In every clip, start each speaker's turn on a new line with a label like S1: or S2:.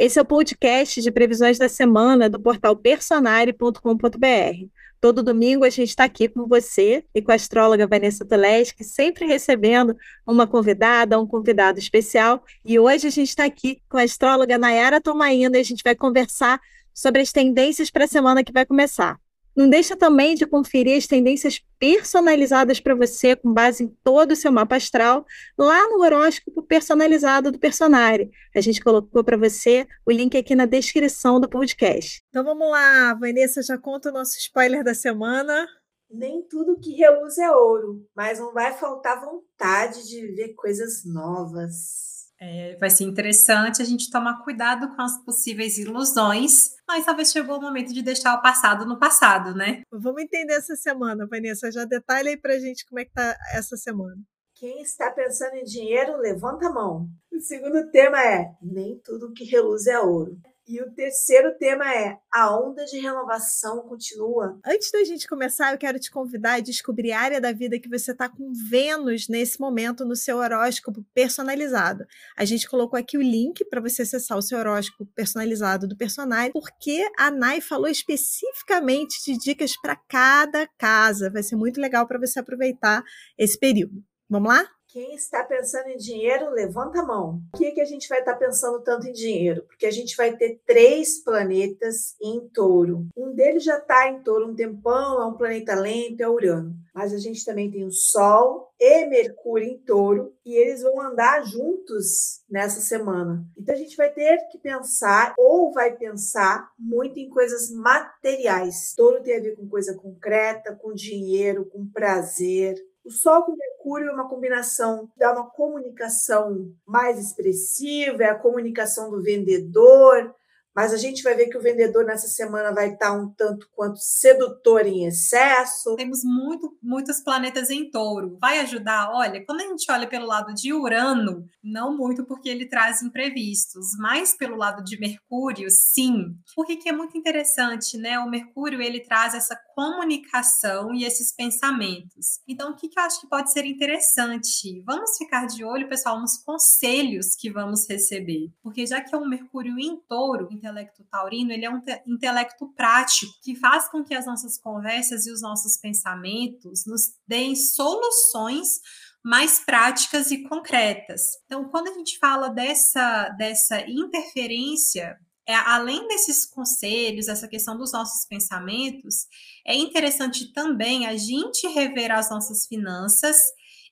S1: Esse é o podcast de previsões da semana do portal personare.com.br. Todo domingo a gente está aqui com você e com a astróloga Vanessa Toleschi, sempre recebendo uma convidada, um convidado especial. E hoje a gente está aqui com a astróloga Nayara Tomaina e a gente vai conversar sobre as tendências para a semana que vai começar. Não deixa também de conferir as tendências personalizadas para você, com base em todo o seu mapa astral, lá no horóscopo personalizado do Personare. A gente colocou para você o link aqui na descrição do podcast. Então vamos lá, Vanessa, já conta o nosso spoiler da semana.
S2: Nem tudo que reluz é ouro, mas não vai faltar vontade de viver coisas novas.
S3: É, vai ser interessante a gente tomar cuidado com as possíveis ilusões, mas talvez chegou o momento de deixar o passado no passado, né?
S1: Vamos entender essa semana, Vanessa. Já detalhe aí pra gente como é que tá essa semana.
S2: Quem está pensando em dinheiro, levanta a mão. O segundo tema é: nem tudo que reluz é ouro. E o terceiro tema é: a onda de renovação continua.
S1: Antes da gente começar, eu quero te convidar a descobrir a área da vida que você está com Vênus nesse momento no seu horóscopo personalizado. A gente colocou aqui o link para você acessar o seu horóscopo personalizado do personagem, porque a Nai falou especificamente de dicas para cada casa. Vai ser muito legal para você aproveitar esse período. Vamos lá?
S2: Quem está pensando em dinheiro, levanta a mão. Por que, que a gente vai estar pensando tanto em dinheiro? Porque a gente vai ter três planetas em touro. Um deles já está em touro um tempão, é um planeta lento, é Urano. Mas a gente também tem o Sol e Mercúrio em touro e eles vão andar juntos nessa semana. Então a gente vai ter que pensar ou vai pensar muito em coisas materiais. Touro tem a ver com coisa concreta, com dinheiro, com prazer. O Sol com Mercúrio é uma combinação, dá uma comunicação mais expressiva, é a comunicação do vendedor, mas a gente vai ver que o vendedor nessa semana vai estar um tanto quanto sedutor em excesso.
S3: Temos muito, muitos planetas em touro. Vai ajudar? Olha, quando a gente olha pelo lado de Urano, não muito porque ele traz imprevistos, mas pelo lado de Mercúrio, sim. Porque que é muito interessante, né? O Mercúrio, ele traz essa comunicação e esses pensamentos. Então, o que, que eu acho que pode ser interessante? Vamos ficar de olho, pessoal, nos conselhos que vamos receber. Porque já que é um Mercúrio em touro, então intelecto taurino, ele é um intelecto prático, que faz com que as nossas conversas e os nossos pensamentos nos deem soluções mais práticas e concretas. Então, quando a gente fala dessa, dessa interferência, é, além desses conselhos, essa questão dos nossos pensamentos, é interessante também a gente rever as nossas finanças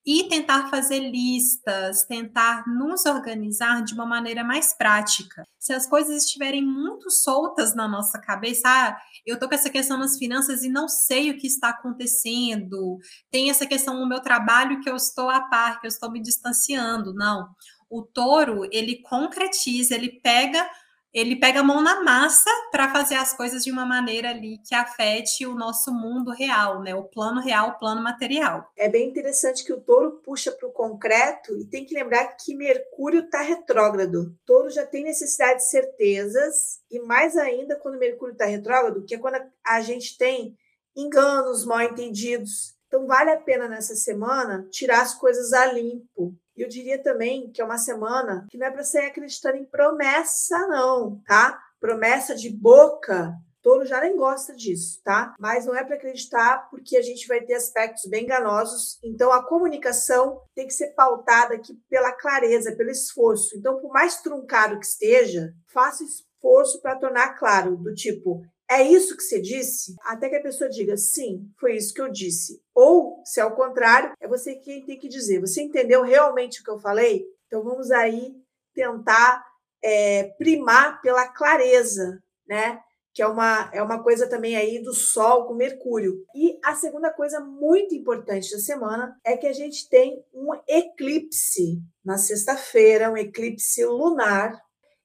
S3: e tentar fazer listas, tentar nos organizar de uma maneira mais prática. Se as coisas estiverem muito soltas na nossa cabeça, ah, eu tô com essa questão nas finanças e não sei o que está acontecendo, tem essa questão no meu trabalho que eu estou a par, que eu estou me distanciando. Não. O touro, ele concretiza, ele pega ele pega a mão na massa para fazer as coisas de uma maneira ali que afete o nosso mundo real, né? O plano real, o plano material.
S2: É bem interessante que o touro puxa para o concreto e tem que lembrar que Mercúrio está retrógrado. O touro já tem necessidade de certezas e mais ainda quando Mercúrio está retrógrado, que é quando a gente tem enganos, mal entendidos. Então vale a pena nessa semana tirar as coisas a limpo, e eu diria também que é uma semana que não é para sair acreditando em promessa, não, tá? Promessa de boca. Touro já nem gosta disso, tá? Mas não é para acreditar porque a gente vai ter aspectos bem enganosos. Então a comunicação tem que ser pautada aqui pela clareza, pelo esforço. Então, por mais truncado que esteja, faça esforço para tornar claro, do tipo, é isso que você disse? Até que a pessoa diga, sim, foi isso que eu disse. Ou, se é o contrário, é você quem tem que dizer. Você entendeu realmente o que eu falei? Então vamos aí tentar é, primar pela clareza, né? Que é uma, é uma coisa também aí do Sol com Mercúrio. E a segunda coisa muito importante da semana é que a gente tem um eclipse na sexta-feira, um eclipse lunar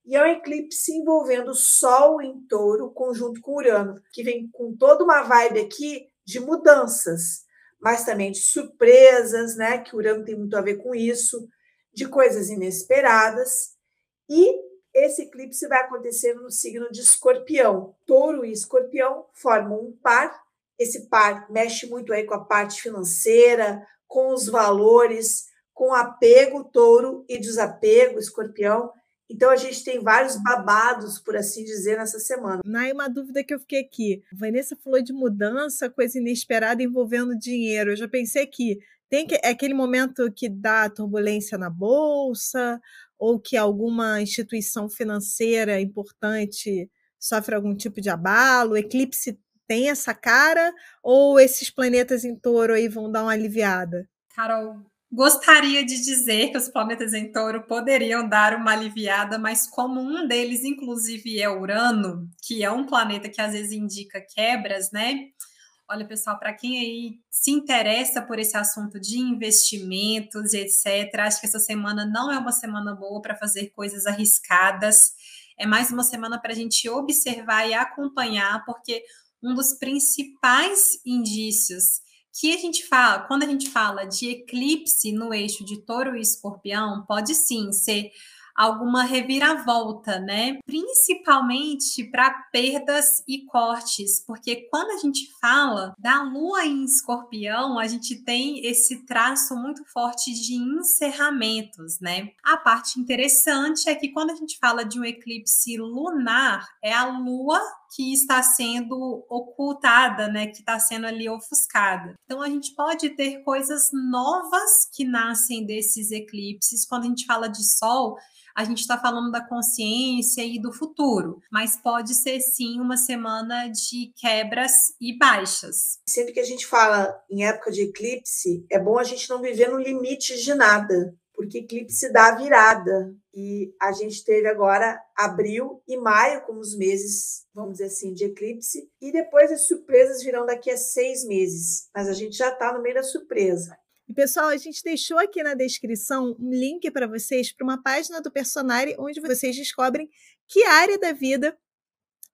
S2: e é um eclipse envolvendo Sol em touro, conjunto com Urano, que vem com toda uma vibe aqui de mudanças, mas também de surpresas, né? Que Urano tem muito a ver com isso, de coisas inesperadas. E esse eclipse vai acontecer no signo de Escorpião. Touro e Escorpião formam um par. Esse par mexe muito aí com a parte financeira, com os valores, com apego, touro e desapego, escorpião. Então a gente tem vários babados, por assim dizer, nessa semana.
S1: Nai, uma dúvida que eu fiquei aqui. A Vanessa falou de mudança, coisa inesperada envolvendo dinheiro. Eu já pensei que tem que, é aquele momento que dá turbulência na bolsa, ou que alguma instituição financeira importante sofre algum tipo de abalo, o eclipse tem essa cara, ou esses planetas em touro aí vão dar uma aliviada?
S3: Carol, gostaria de dizer que os planetas em touro poderiam dar uma aliviada, mas como um deles, inclusive, é Urano, que é um planeta que às vezes indica quebras, né? Olha, pessoal, para quem aí se interessa por esse assunto de investimentos etc., acho que essa semana não é uma semana boa para fazer coisas arriscadas é mais uma semana para a gente observar e acompanhar, porque um dos principais indícios que a gente fala, quando a gente fala de eclipse no eixo de touro e escorpião, pode sim ser alguma reviravolta, né? Principalmente para perdas e cortes, porque quando a gente fala da lua em escorpião, a gente tem esse traço muito forte de encerramentos, né? A parte interessante é que quando a gente fala de um eclipse lunar, é a lua que está sendo ocultada, né, que está sendo ali ofuscada. Então a gente pode ter coisas novas que nascem desses eclipses. Quando a gente fala de sol, a gente está falando da consciência e do futuro, mas pode ser sim uma semana de quebras e baixas.
S2: Sempre que a gente fala em época de eclipse, é bom a gente não viver no limite de nada, porque eclipse dá virada. E a gente teve agora abril e maio como os meses, vamos dizer assim, de eclipse, e depois as surpresas virão daqui a seis meses. Mas a gente já está no meio da surpresa.
S1: E, pessoal, a gente deixou aqui na descrição um link para vocês para uma página do Personari, onde vocês descobrem que área da vida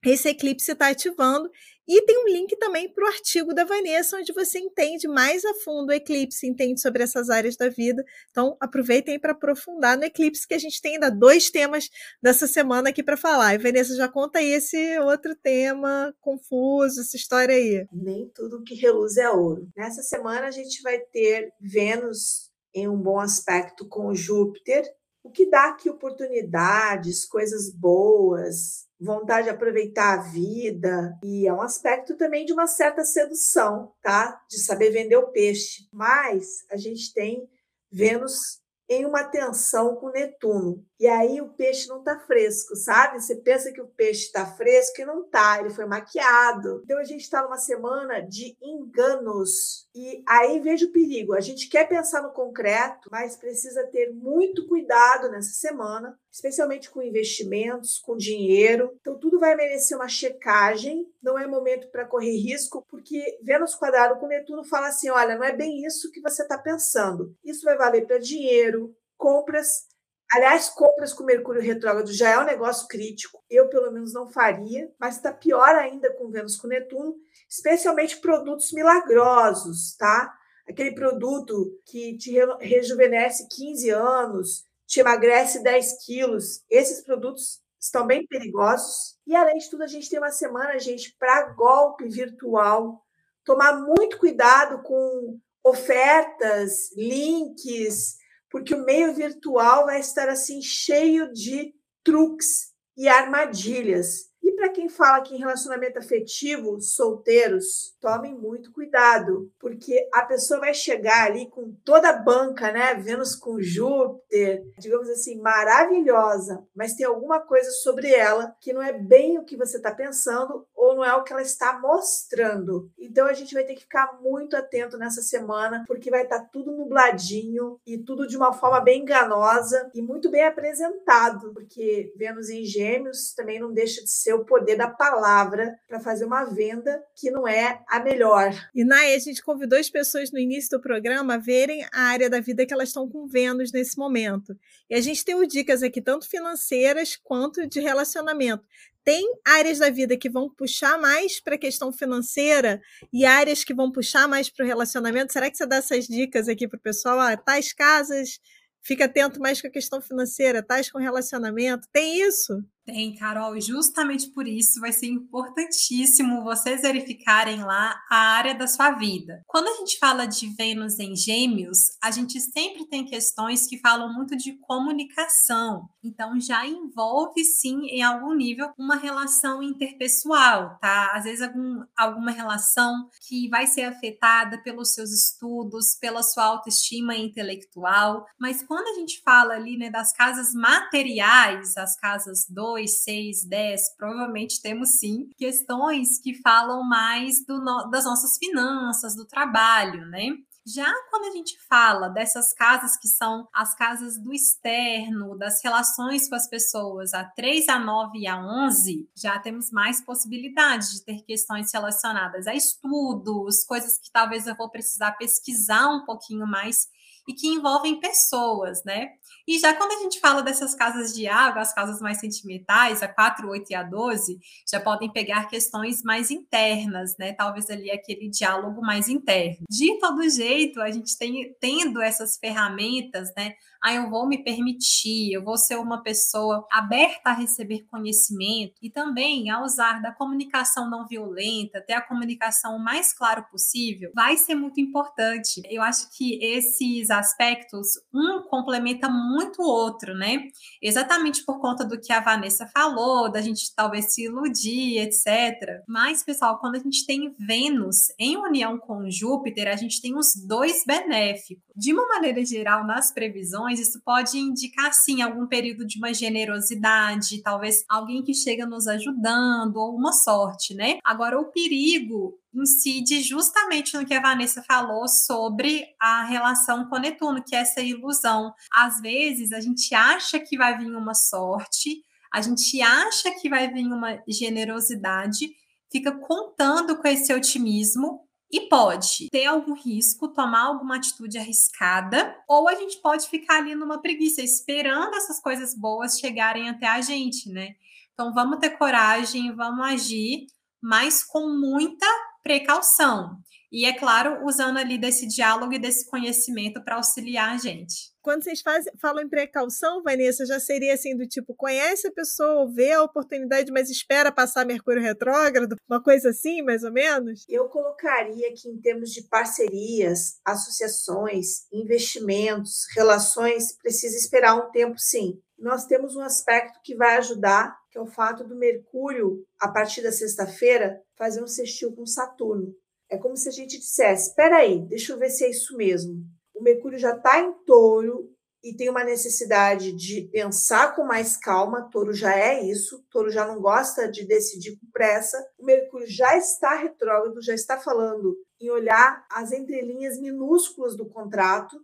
S1: esse eclipse está ativando. E tem um link também para o artigo da Vanessa, onde você entende mais a fundo o eclipse, entende sobre essas áreas da vida. Então, aproveitem para aprofundar no eclipse, que a gente tem ainda dois temas dessa semana aqui para falar. E Vanessa, já conta aí esse outro tema confuso, essa história aí.
S2: Nem tudo que reluz é ouro. Nessa semana, a gente vai ter Vênus em um bom aspecto com Júpiter, o que dá aqui oportunidades, coisas boas, vontade de aproveitar a vida e é um aspecto também de uma certa sedução, tá? De saber vender o peixe. Mas a gente tem Vênus em uma tensão com Netuno. E aí o peixe não está fresco, sabe? Você pensa que o peixe está fresco e não está, ele foi maquiado. Então a gente está numa semana de enganos. E aí veja o perigo. A gente quer pensar no concreto, mas precisa ter muito cuidado nessa semana, especialmente com investimentos, com dinheiro. Então tudo vai merecer uma checagem. Não é momento para correr risco, porque Vênus quadrado com Netuno fala assim: olha, não é bem isso que você está pensando. Isso vai valer para dinheiro, compras Aliás, compras com Mercúrio retrógrado já é um negócio crítico. Eu, pelo menos, não faria, mas está pior ainda com Vênus com Netuno, especialmente produtos milagrosos, tá? Aquele produto que te rejuvenesce 15 anos, te emagrece 10 quilos. Esses produtos estão bem perigosos. E, além de tudo, a gente tem uma semana, gente, para golpe virtual. Tomar muito cuidado com ofertas, links, porque o meio virtual vai estar assim cheio de truques e armadilhas. Para quem fala que em relacionamento afetivo, solteiros, tomem muito cuidado, porque a pessoa vai chegar ali com toda a banca, né? Vênus com Júpiter, digamos assim, maravilhosa, mas tem alguma coisa sobre ela que não é bem o que você está pensando ou não é o que ela está mostrando. Então a gente vai ter que ficar muito atento nessa semana, porque vai estar tá tudo nubladinho e tudo de uma forma bem enganosa e muito bem apresentado, porque Vênus em Gêmeos também não deixa de ser o poder da palavra para fazer uma venda que não é a melhor.
S1: E Nai, a gente convidou as pessoas no início do programa a verem a área da vida que elas estão com Vênus nesse momento. E a gente tem dicas aqui, tanto financeiras quanto de relacionamento. Tem áreas da vida que vão puxar mais para a questão financeira e áreas que vão puxar mais para o relacionamento. Será que você dá essas dicas aqui para o pessoal? Ah, tais casas, fica atento mais com a questão financeira, tais com relacionamento. Tem isso?
S3: Tem, Carol, justamente por isso vai ser importantíssimo vocês verificarem lá a área da sua vida. Quando a gente fala de Vênus em Gêmeos, a gente sempre tem questões que falam muito de comunicação. Então já envolve sim em algum nível uma relação interpessoal, tá? Às vezes algum, alguma relação que vai ser afetada pelos seus estudos, pela sua autoestima intelectual. Mas quando a gente fala ali, né, das casas materiais, as casas 2 2, 6, 10, provavelmente temos sim questões que falam mais do, das nossas finanças, do trabalho, né? Já quando a gente fala dessas casas que são as casas do externo, das relações com as pessoas, a 3, a 9 e a 11, já temos mais possibilidades de ter questões relacionadas a estudos, coisas que talvez eu vou precisar pesquisar um pouquinho mais e que envolvem pessoas, né? E já quando a gente fala dessas casas de água, as casas mais sentimentais, a 4, 8 e a 12, já podem pegar questões mais internas, né? Talvez ali aquele diálogo mais interno. De todo jeito, a gente tem tendo essas ferramentas, né? ah, eu vou me permitir, eu vou ser uma pessoa aberta a receber conhecimento e também a usar da comunicação não violenta, ter a comunicação o mais claro possível, vai ser muito importante. Eu acho que esses aspectos, um complementa muito o outro, né? Exatamente por conta do que a Vanessa falou, da gente talvez se iludir, etc. Mas, pessoal, quando a gente tem Vênus em união com Júpiter, a gente tem os dois benéficos. De uma maneira geral, nas previsões, isso pode indicar, sim, algum período de uma generosidade, talvez alguém que chega nos ajudando, ou uma sorte, né? Agora, o perigo incide justamente no que a Vanessa falou sobre a relação com Netuno, que é essa ilusão. Às vezes, a gente acha que vai vir uma sorte, a gente acha que vai vir uma generosidade, fica contando com esse otimismo e pode ter algum risco, tomar alguma atitude arriscada, ou a gente pode ficar ali numa preguiça, esperando essas coisas boas chegarem até a gente, né? Então vamos ter coragem, vamos agir, mas com muita precaução. E é claro, usando ali desse diálogo e desse conhecimento para auxiliar a gente.
S1: Quando vocês fazem, falam em precaução, Vanessa, já seria assim do tipo, conhece a pessoa, vê a oportunidade, mas espera passar Mercúrio retrógrado, uma coisa assim, mais ou menos?
S2: Eu colocaria que em termos de parcerias, associações, investimentos, relações, precisa esperar um tempo sim. Nós temos um aspecto que vai ajudar, que é o fato do Mercúrio, a partir da sexta-feira, fazer um sextil com Saturno. É como se a gente dissesse: espera aí, deixa eu ver se é isso mesmo. O Mercúrio já está em touro e tem uma necessidade de pensar com mais calma. Touro já é isso, touro já não gosta de decidir com pressa. O Mercúrio já está retrógrado, já está falando em olhar as entrelinhas minúsculas do contrato.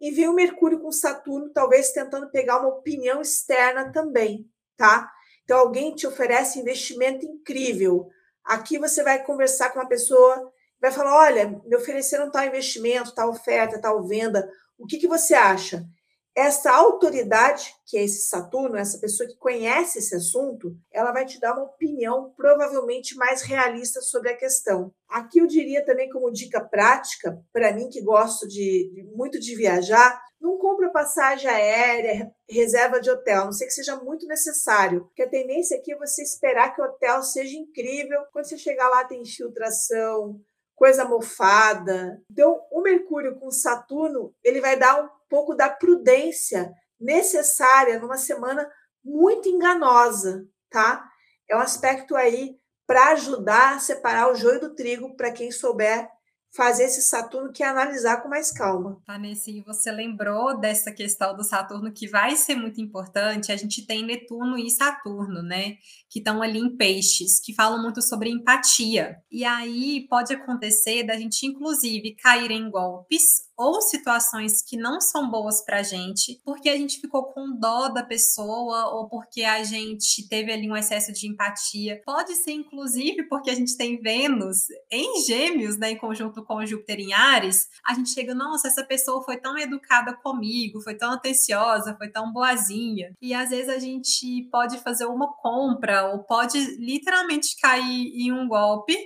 S2: E vem o Mercúrio com Saturno, talvez tentando pegar uma opinião externa também, tá? Então, alguém te oferece investimento incrível. Aqui você vai conversar com uma pessoa vai falar: olha, me ofereceram tal investimento, tal oferta, tal venda, o que, que você acha? Essa autoridade, que é esse Saturno, essa pessoa que conhece esse assunto, ela vai te dar uma opinião provavelmente mais realista sobre a questão. Aqui eu diria também, como dica prática, para mim que gosto de, muito de viajar, não compra passagem aérea, reserva de hotel, a não sei que seja muito necessário, porque a tendência aqui é você esperar que o hotel seja incrível. Quando você chegar lá, tem infiltração, coisa mofada. Então, o Mercúrio com Saturno, ele vai dar um pouco da prudência necessária numa semana muito enganosa, tá? É um aspecto aí para ajudar a separar o joio do trigo para quem souber fazer esse Saturno que é analisar com mais calma.
S3: Vanessa, e você lembrou dessa questão do Saturno que vai ser muito importante? A gente tem Netuno e Saturno, né? Que estão ali em peixes, que falam muito sobre empatia. E aí pode acontecer da gente, inclusive, cair em golpes ou situações que não são boas para a gente, porque a gente ficou com dó da pessoa ou porque a gente teve ali um excesso de empatia. Pode ser, inclusive, porque a gente tem Vênus em Gêmeos, né, em conjunto com Júpiter em Ares. A gente chega, nossa, essa pessoa foi tão educada comigo, foi tão atenciosa, foi tão boazinha. E às vezes a gente pode fazer uma compra ou pode literalmente cair em um golpe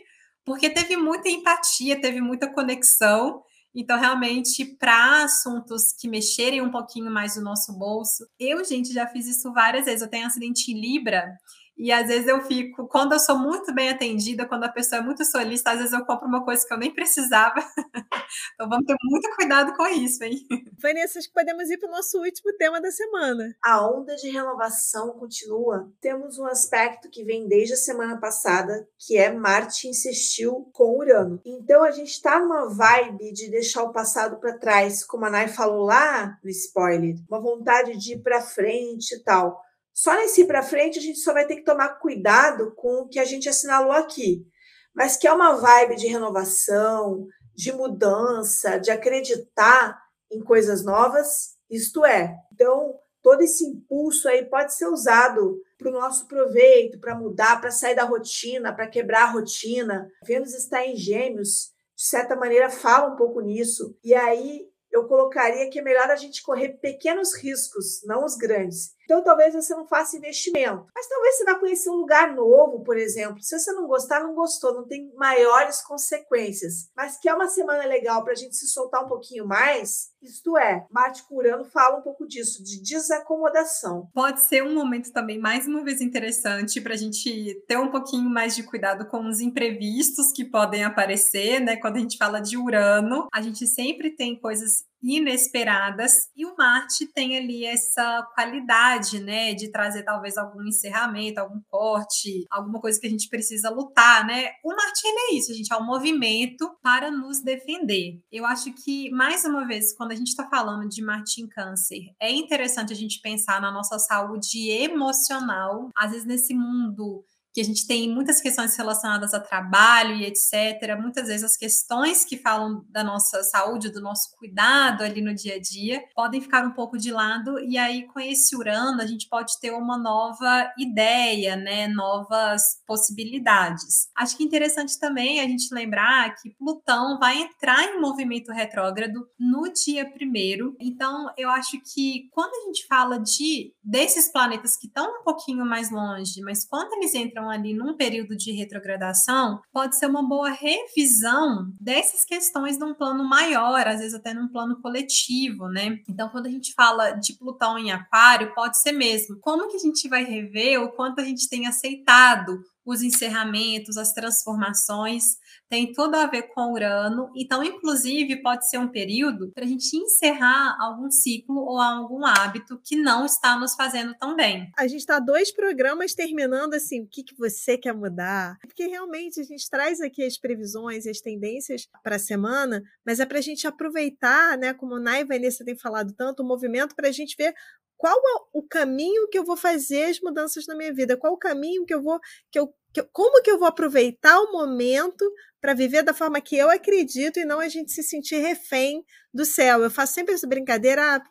S3: porque teve muita empatia, teve muita conexão Então, realmente, para assuntos que mexerem um pouquinho mais o nosso bolso, eu, gente, já fiz isso várias vezes. Eu tenho acidente em Libra e às vezes eu fico, quando eu sou muito bem atendida, quando a pessoa é muito solista, às vezes eu compro uma coisa que eu nem precisava. então vamos ter muito cuidado com isso, hein?
S1: Vanessa, acho que podemos ir para o nosso último tema da semana.
S2: A onda de renovação continua. Temos um aspecto que vem desde a semana passada, que é Marte insistiu com Urano. Então a gente está numa vibe de deixar o passado para trás, como a Nai falou lá no spoiler, uma vontade de ir para frente e tal. Só nesse para frente a gente só vai ter que tomar cuidado com o que a gente assinalou aqui, mas que é uma vibe de renovação, de mudança, de acreditar em coisas novas, isto é. Então, todo esse impulso aí pode ser usado para o nosso proveito, para mudar, para sair da rotina, para quebrar a rotina. Vênus está em Gêmeos, de certa maneira fala um pouco nisso. E aí eu colocaria que é melhor a gente correr pequenos riscos, não os grandes. Então, talvez você não faça investimento, mas talvez você vá conhecer um lugar novo, por exemplo. Se você não gostar, não gostou, não tem maiores consequências. Mas que é uma semana legal para a gente se soltar um pouquinho mais, isto é, Marte Curano fala um pouco disso, de desacomodação.
S3: Pode ser um momento também, mais uma vez, interessante para a gente ter um pouquinho mais de cuidado com os imprevistos que podem aparecer, né? Quando a gente fala de Urano, a gente sempre tem coisas inesperadas e o Marte tem ali essa qualidade, né, de trazer talvez algum encerramento, algum corte, alguma coisa que a gente precisa lutar, né? O Marte é isso, a gente é um movimento para nos defender. Eu acho que mais uma vez, quando a gente está falando de Marte em Câncer, é interessante a gente pensar na nossa saúde emocional. Às vezes nesse mundo que a gente tem muitas questões relacionadas a trabalho e etc. Muitas vezes as questões que falam da nossa saúde, do nosso cuidado ali no dia a dia, podem ficar um pouco de lado, e aí com esse Urano a gente pode ter uma nova ideia, né? Novas possibilidades. Acho que é interessante também a gente lembrar que Plutão vai entrar em movimento retrógrado no dia primeiro. Então, eu acho que quando a gente fala de desses planetas que estão um pouquinho mais longe, mas quando eles entram entram ali num período de retrogradação, pode ser uma boa revisão dessas questões num plano maior, às vezes até num plano coletivo, né? Então, quando a gente fala de Plutão em Aquário, pode ser mesmo. Como que a gente vai rever o quanto a gente tem aceitado os encerramentos, as transformações, tem tudo a ver com Urano. Então, inclusive, pode ser um período para a gente encerrar algum ciclo ou algum hábito que não está nos fazendo tão bem.
S1: A gente está dois programas terminando assim, o que, que você quer mudar? Porque realmente a gente traz aqui as previsões e as tendências para a semana, mas é para a gente aproveitar, né, como a Nai e Vanessa tem falado tanto, o movimento para a gente ver qual é o caminho que eu vou fazer as mudanças na minha vida? Qual o caminho que eu vou, que eu, que eu como que eu vou aproveitar o momento para viver da forma que eu acredito e não a gente se sentir refém do céu. Eu faço sempre essa brincadeira, ah,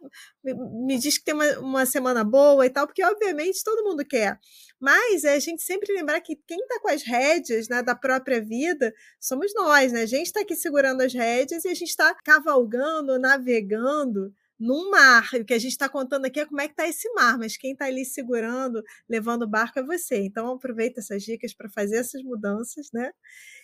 S1: me diz que tem uma, uma semana boa e tal, porque obviamente todo mundo quer. Mas é a gente sempre lembrar que quem está com as rédeas né, da própria vida somos nós, né? A gente está aqui segurando as rédeas e a gente está cavalgando, navegando num mar. O que a gente está contando aqui é como é que está esse mar, mas quem está ali segurando, levando o barco é você. Então aproveita essas dicas para fazer essas mudanças, né?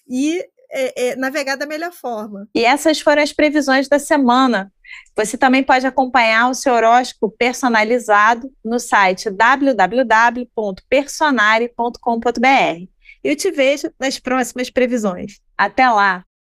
S1: E é, é, navegar da melhor forma.
S4: E essas foram as previsões da semana. Você também pode acompanhar o seu horóscopo personalizado no site www.personare.com.br. Eu te vejo nas próximas previsões. Até lá!